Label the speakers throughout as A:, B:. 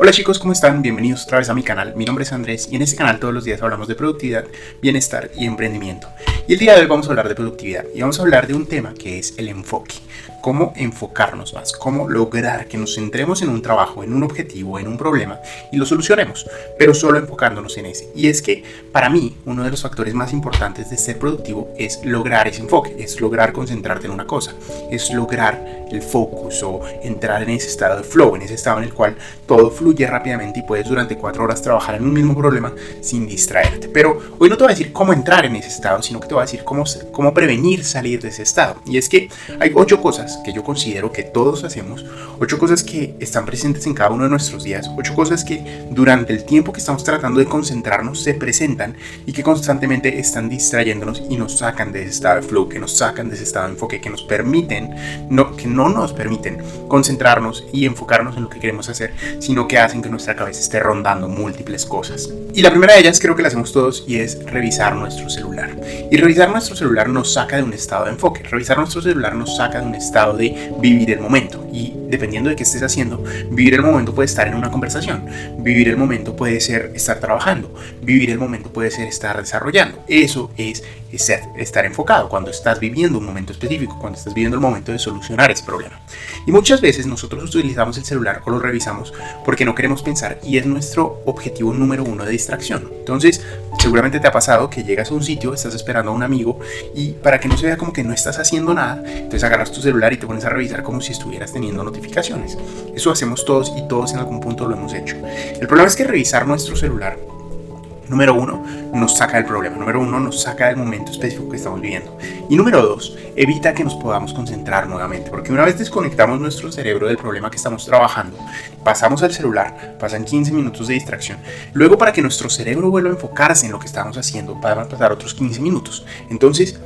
A: Hola chicos, ¿cómo están? Bienvenidos otra vez a mi canal. Mi nombre es Andrés y en este canal todos los días hablamos de productividad, bienestar y emprendimiento. Y el día de hoy vamos a hablar de productividad y vamos a hablar de un tema que es el enfoque. Cómo enfocarnos más, cómo lograr que nos centremos en un trabajo, en un objetivo, en un problema y lo solucionemos, pero solo enfocándonos en ese. Y es que para mí uno de los factores más importantes de ser productivo es lograr ese enfoque, es lograr concentrarte en una cosa, es lograr el focus o entrar en ese estado de flow, en ese estado en el cual todo fluye rápidamente y puedes durante cuatro horas trabajar en un mismo problema sin distraerte. Pero hoy no te voy a decir cómo entrar en ese estado, sino que te voy a decir cómo, cómo prevenir salir de ese estado. Y es que hay ocho cosas que yo considero que todos hacemos, ocho cosas que están presentes en cada uno de nuestros días, ocho cosas que durante el tiempo que estamos tratando de concentrarnos se presentan y que constantemente están distrayéndonos y nos sacan de ese estado de flow, que nos sacan de ese estado de enfoque, que nos permiten, no, que no nos permiten concentrarnos y enfocarnos en lo que queremos hacer, sino que hacen que nuestra cabeza esté rondando múltiples cosas. Y la primera de ellas creo que la hacemos todos y es revisar nuestro celular. Y revisar nuestro celular nos saca de un estado de enfoque. Revisar nuestro celular nos saca de un estado de vivir el momento. Y dependiendo de qué estés haciendo, vivir el momento puede estar en una conversación. Vivir el momento puede ser estar trabajando. Vivir el momento puede ser estar desarrollando. Eso es estar enfocado cuando estás viviendo un momento específico, cuando estás viviendo el momento de solucionar ese problema. Y muchas veces nosotros utilizamos el celular o lo revisamos porque no queremos pensar y es nuestro objetivo número uno de distracción. Entonces, seguramente te ha pasado que llegas a un sitio, estás esperando a un amigo y para que no se vea como que no estás haciendo nada, entonces agarras tu celular y te pones a revisar como si estuvieras teniendo notificaciones. Eso hacemos todos y todos en algún punto lo hemos hecho. El problema es que revisar nuestro celular número uno, nos saca del problema. Número uno, nos saca del momento específico que estamos viviendo. Y número dos, evita que nos podamos concentrar nuevamente. Porque una vez desconectamos nuestro cerebro del problema que estamos trabajando, pasamos al celular, pasan 15 minutos de distracción. Luego, para que nuestro cerebro vuelva a enfocarse en lo que estamos haciendo, van a pasar otros 15 minutos. Entonces,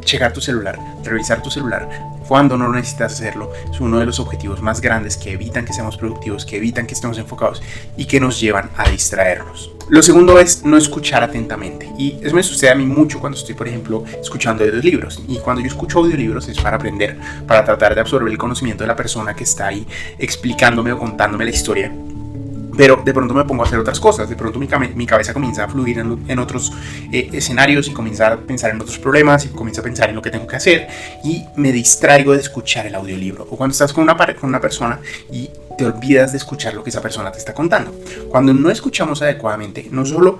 A: checar tu celular, revisar tu celular cuando no necesitas hacerlo, es uno de los objetivos más grandes que evitan que seamos productivos, que evitan que estemos enfocados y que nos llevan a distraernos. Lo segundo es no escuchar atentamente. Y eso me sucede a mí mucho cuando estoy, por ejemplo, escuchando audiolibros. Y cuando yo escucho audiolibros es para aprender, para tratar de absorber el conocimiento de la persona que está ahí explicándome o contándome la historia pero de pronto me pongo a hacer otras cosas, de pronto mi, mi cabeza comienza a fluir en, otros eh, escenarios y comienza a pensar en otros problemas y comienza a pensar en lo que tengo que hacer y me distraigo de escuchar el audiolibro. O cuando estás con una, con una persona y te olvidas de escuchar lo que esa persona te está contando. Cuando no escuchamos adecuadamente, no solo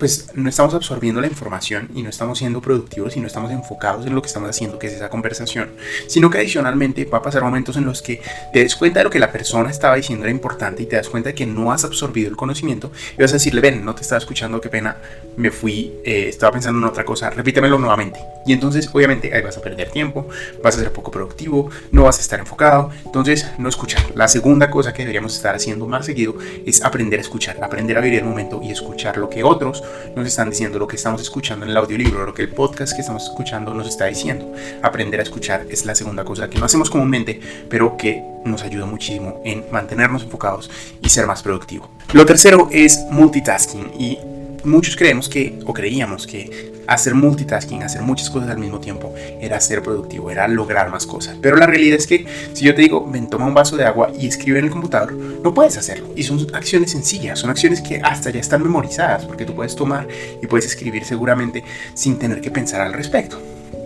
A: pues no estamos absorbiendo la información y no estamos siendo productivos y no estamos enfocados en lo que estamos haciendo, que es esa conversación, sino que adicionalmente va a pasar momentos en los que te des cuenta de lo que la persona estaba diciendo era importante y te das cuenta de que no has absorbido el conocimiento y vas a decirle, ven, no te estaba escuchando, qué pena, me fui, eh, estaba pensando en otra cosa, repítemelo nuevamente. Y entonces, obviamente, ahí vas a perder tiempo, vas a ser poco productivo, no vas a estar enfocado, entonces no escuchar. La segunda cosa que deberíamos estar haciendo más seguido es aprender a escuchar, aprender a vivir el momento y escuchar lo que otros nos están diciendo, lo que estamos escuchando en el audiolibro, lo que el podcast que estamos escuchando nos está diciendo. Aprender a escuchar es la segunda cosa que no hacemos comúnmente, pero que nos ayuda muchísimo en mantenernos enfocados y ser más productivo. Lo tercero es multitasking y muchos creemos que, o creíamos que hacer multitasking, hacer muchas cosas al mismo tiempo, era ser productivo, era lograr más cosas. Pero la realidad es que si yo te digo, ven, toma un vaso de agua y escribe en el computador, no puedes hacerlo. Y son acciones sencillas, son acciones que hasta ya están memorizadas, porque tú puedes tomar y puedes escribir seguramente sin tener que pensar al respecto.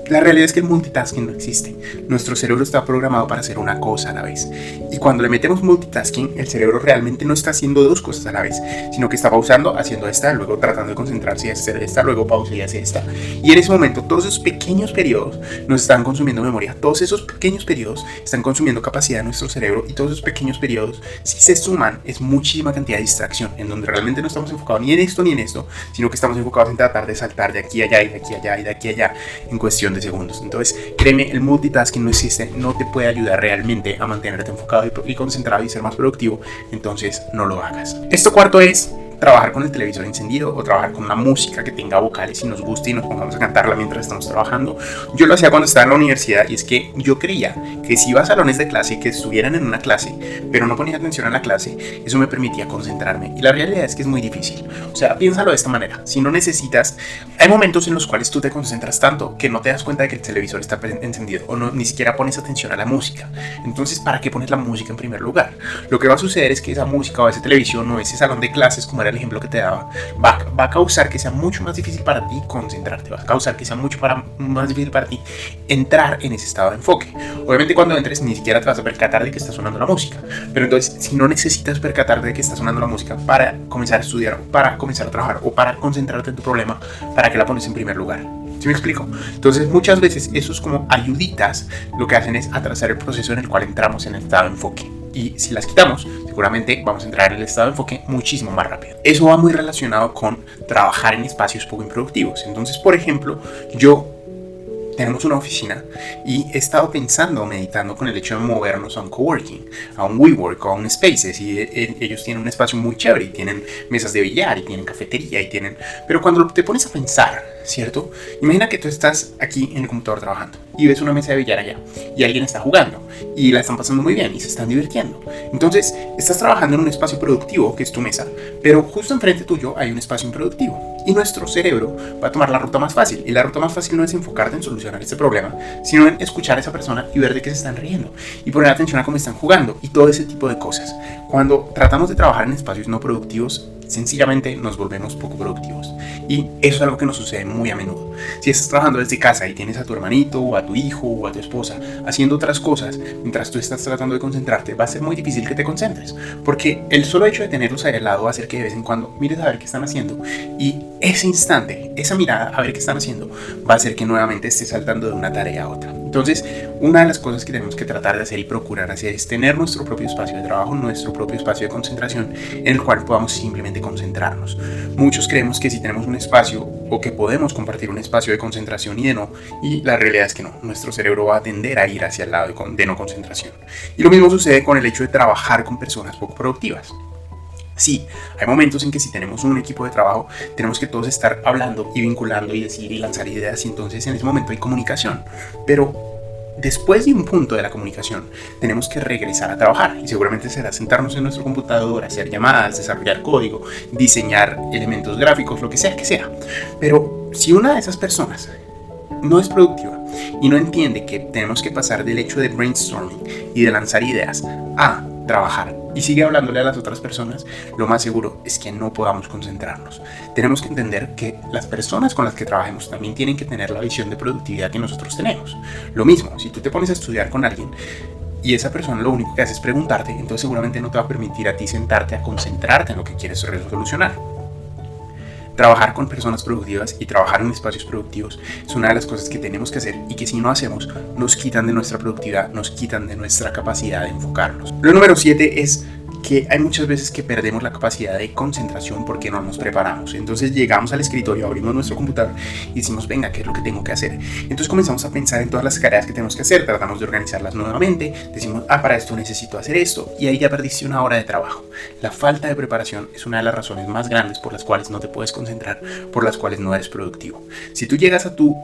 A: La realidad es que el multitasking no existe. Nuestro cerebro está programado para hacer una cosa a la vez. Y cuando le metemos multitasking, el cerebro realmente no está haciendo dos cosas a la vez, sino que está pausando, haciendo esta, luego tratando de concentrarse y hacer esta, luego pausa y hace esta. Y en ese momento, todos esos pequeños periodos nos están consumiendo memoria. Todos esos pequeños periodos están consumiendo capacidad de nuestro cerebro y todos esos pequeños periodos, si se suman, es muchísima cantidad de distracción, en donde realmente no estamos enfocados ni en esto ni en esto, sino que estamos enfocados en tratar de saltar de aquí a allá y de aquí a allá y de aquí a allá en cuestión segundos. Entonces, créeme, el multitasking no existe, no te puede ayudar realmente a mantenerte enfocado y, concentrado y ser más productivo, entonces no lo hagas. Esto cuarto es trabajar con el televisor encendido o trabajar con una música que tenga vocales y nos guste y nos pongamos a cantarla mientras estamos trabajando. Yo lo hacía cuando estaba en la universidad y es que yo creía que si iba a salones de clase que estuvieran en una clase, pero no ponía atención a la clase, eso me permitía concentrarme. Y la realidad es que es muy difícil. O sea, piénsalo de esta manera. Si no necesitas, hay momentos en los cuales tú te concentras tanto que no te das cuenta de que el televisor está encendido o no, ni siquiera pones atención a la música. Entonces, ¿para qué pones la música en primer lugar? Lo que va a suceder es que esa música o esa televisión o ese salón de clases, como era el ejemplo que te daba, va, va a causar que sea mucho más difícil para ti concentrarte, va a causar que sea mucho para, más difícil para ti entrar en ese estado de enfoque. Obviamente cuando entres ni siquiera te vas a percatar de que está sonando la música, pero entonces si no necesitas percatar de que está sonando la música para comenzar a estudiar, para comenzar a trabajar o para concentrarte en tu problema, ¿para que la pones en primer lugar? ¿Sí me explico? Entonces muchas veces esos como ayuditas lo que hacen es atrasar el proceso en el cual entramos en el estado de enfoque. Y si las quitamos, seguramente vamos a entrar en el estado de enfoque muchísimo más rápido. Eso va muy relacionado con trabajar en espacios poco improductivos. Entonces, por ejemplo, yo tenemos una oficina y he estado pensando, meditando con el hecho de movernos a un coworking, a un WeWork a un Spaces y eh, eh, ellos tienen un espacio muy chévere y tienen mesas de billar y tienen cafetería y tienen... Pero cuando te pones a pensar, ¿cierto? Imagina que tú estás aquí en el computador trabajando y ves una mesa de billar allá y alguien está jugando y la están pasando muy bien y se están divirtiendo. Entonces, estás trabajando en un espacio productivo que es tu mesa, pero justo enfrente tuyo hay un espacio improductivo y nuestro cerebro va a tomar la ruta más fácil y la ruta más fácil no es enfocarte en solucionar este problema, sino en escuchar a esa persona y ver de qué se están riendo y poner atención a cómo están jugando y todo ese tipo de cosas. Cuando tratamos de trabajar en espacios no productivos, sencillamente nos volvemos poco productivos. Y eso es algo que nos sucede muy a menudo. Si estás trabajando desde casa y tienes a tu hermanito o a tu hijo o a tu esposa haciendo otras cosas mientras tú estás tratando de concentrarte, va a ser muy difícil que te concentres. Porque el solo hecho de tenerlos ahí al lado va a hacer que de vez en cuando mires a ver qué están haciendo. Y ese instante, esa mirada a ver qué están haciendo, va a hacer que nuevamente estés saltando de una tarea a otra. Entonces, una de las cosas que tenemos que tratar de hacer y procurar hacer es tener nuestro propio espacio de trabajo, nuestro propio espacio de concentración en el cual podamos simplemente concentrarnos. Muchos creemos que si tenemos un espacio o que podemos compartir un espacio de concentración y de no, y la realidad es que no, nuestro cerebro va a tender a ir hacia el lado de no concentración. Y lo mismo sucede con el hecho de trabajar con personas poco productivas. Sí, hay momentos en que si tenemos un equipo de trabajo, tenemos que todos estar hablando y vinculando y decir y lanzar ideas y entonces en ese momento hay comunicación. Pero después de un punto de la comunicación, tenemos que regresar a trabajar y seguramente será sentarnos en nuestro computador, hacer llamadas, desarrollar código, diseñar elementos gráficos, lo que sea que sea. Pero si una de esas personas no es productiva y no entiende que tenemos que pasar del hecho de brainstorming y de lanzar ideas a trabajar y sigue hablándole a las otras personas, lo más seguro es que no podamos concentrarnos. Tenemos que entender que las personas con las que trabajemos también tienen que tener la visión de productividad que nosotros tenemos. Lo mismo, si tú te pones a estudiar con alguien y esa persona lo único que hace es preguntarte, entonces seguramente no te va a permitir a ti sentarte a concentrarte en lo que quieres solucionar. Trabajar con personas productivas y trabajar en espacios productivos es una de las cosas que tenemos que hacer y que si no hacemos nos quitan de nuestra productividad, nos quitan de nuestra capacidad de enfocarnos. Lo número 7 es que hay muchas veces que perdemos la capacidad de concentración porque no nos preparamos. Entonces llegamos al escritorio, abrimos nuestro computador y decimos, venga, ¿qué es lo que tengo que hacer? Entonces comenzamos a pensar en todas las tareas que tenemos que hacer, tratamos de organizarlas nuevamente, decimos, ah, para esto necesito hacer esto, y ahí ya perdiste una hora de trabajo. La falta de preparación es una de las razones más grandes por las cuales no te puedes concentrar, por las cuales no eres productivo. Si tú llegas a tu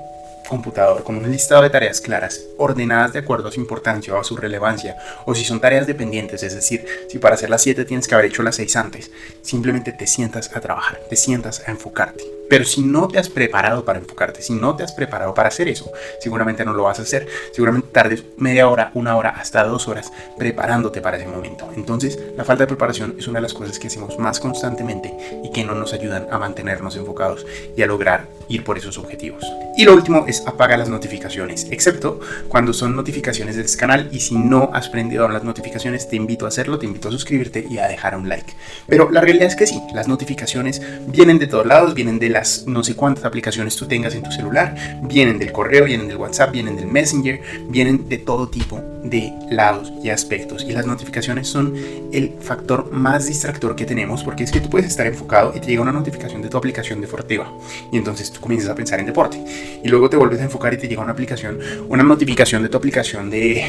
A: computador con un listado de tareas claras, ordenadas de acuerdo a su importancia o a su relevancia, o si son tareas dependientes, es decir, si para hacer las 7 tienes que haber hecho las 6 antes, simplemente te sientas a trabajar, te sientas a enfocarte. Pero si no te has preparado para enfocarte, si no te has preparado para hacer eso, seguramente no lo vas a hacer. Seguramente tardes media hora, una hora, hasta dos horas preparándote para ese momento. Entonces, la falta de preparación es una de las cosas que hacemos más constantemente y que no nos ayudan a mantenernos enfocados y a lograr ir por esos objetivos. Y lo último es apaga las notificaciones, excepto cuando son notificaciones de este canal y si no has prendido las notificaciones te invito a hacerlo, te invito a suscribirte y a dejar un like. Pero la realidad es que sí, las notificaciones vienen de todos lados, vienen de la no sé cuántas aplicaciones tú tengas en tu celular, vienen del correo, vienen del WhatsApp, vienen del Messenger, vienen de todo tipo de lados y aspectos. Y las notificaciones son el factor más distractor que tenemos porque es que tú puedes estar enfocado y te llega una notificación de tu aplicación deportiva y entonces tú comienzas a pensar en deporte y luego te vuelves a enfocar y te llega una aplicación, una notificación de tu aplicación de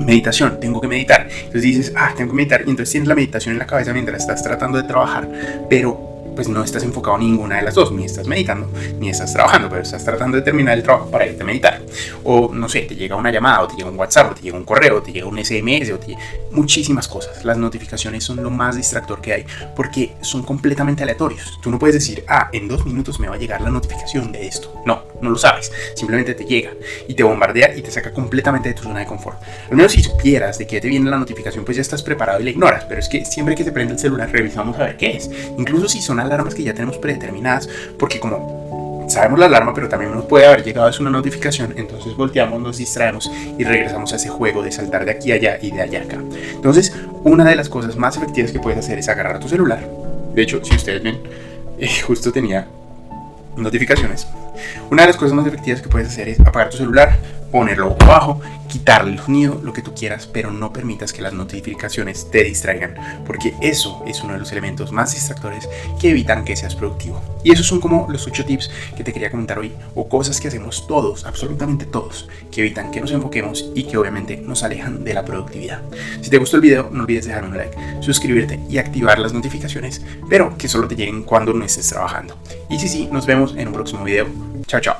A: meditación, tengo que meditar. Entonces dices, ah, tengo que meditar. Y entonces tienes la meditación en la cabeza mientras estás tratando de trabajar, pero pues no estás enfocado en ninguna de las dos, ni estás meditando, ni estás trabajando, pero estás tratando de terminar el trabajo para irte a meditar. O no sé, te llega una llamada, o te llega un WhatsApp, o te llega un correo, o te llega un SMS, o te muchísimas cosas. Las notificaciones son lo más distractor que hay, porque son completamente aleatorios. Tú no puedes decir, ah, en dos minutos me va a llegar la notificación de esto. No, no lo sabes. Simplemente te llega y te bombardea y te saca completamente de tu zona de confort. Al menos si supieras de que te viene la notificación, pues ya estás preparado y la ignoras. Pero es que siempre que te prende el celular, revisamos a ver qué es. Incluso si son alarmas que ya tenemos predeterminadas, porque como sabemos la alarma, pero también nos puede haber llegado a una notificación, entonces volteamos, nos distraemos y regresamos a ese juego de saltar de aquí a allá y de allá acá. Entonces, una de las cosas más efectivas que puedes hacer es agarrar tu celular. De hecho, si ustedes ven, eh, justo tenía notificaciones. Una de las cosas más efectivas que puedes hacer es apagar tu celular, ponerlo abajo, quitarle el sonido, lo que tú quieras, pero no permitas que las notificaciones te distraigan, porque eso es uno de los elementos más distractores que evitan que seas productivo. Y esos son como los 8 tips que te quería comentar hoy, o cosas que hacemos todos, absolutamente todos, que evitan que nos enfoquemos y que obviamente nos alejan de la productividad. Si te gustó el video, no olvides dejarme un like, suscribirte y activar las notificaciones, pero que solo te lleguen cuando no estés trabajando. Y sí, sí, nos vemos en un próximo video. Chao, chao.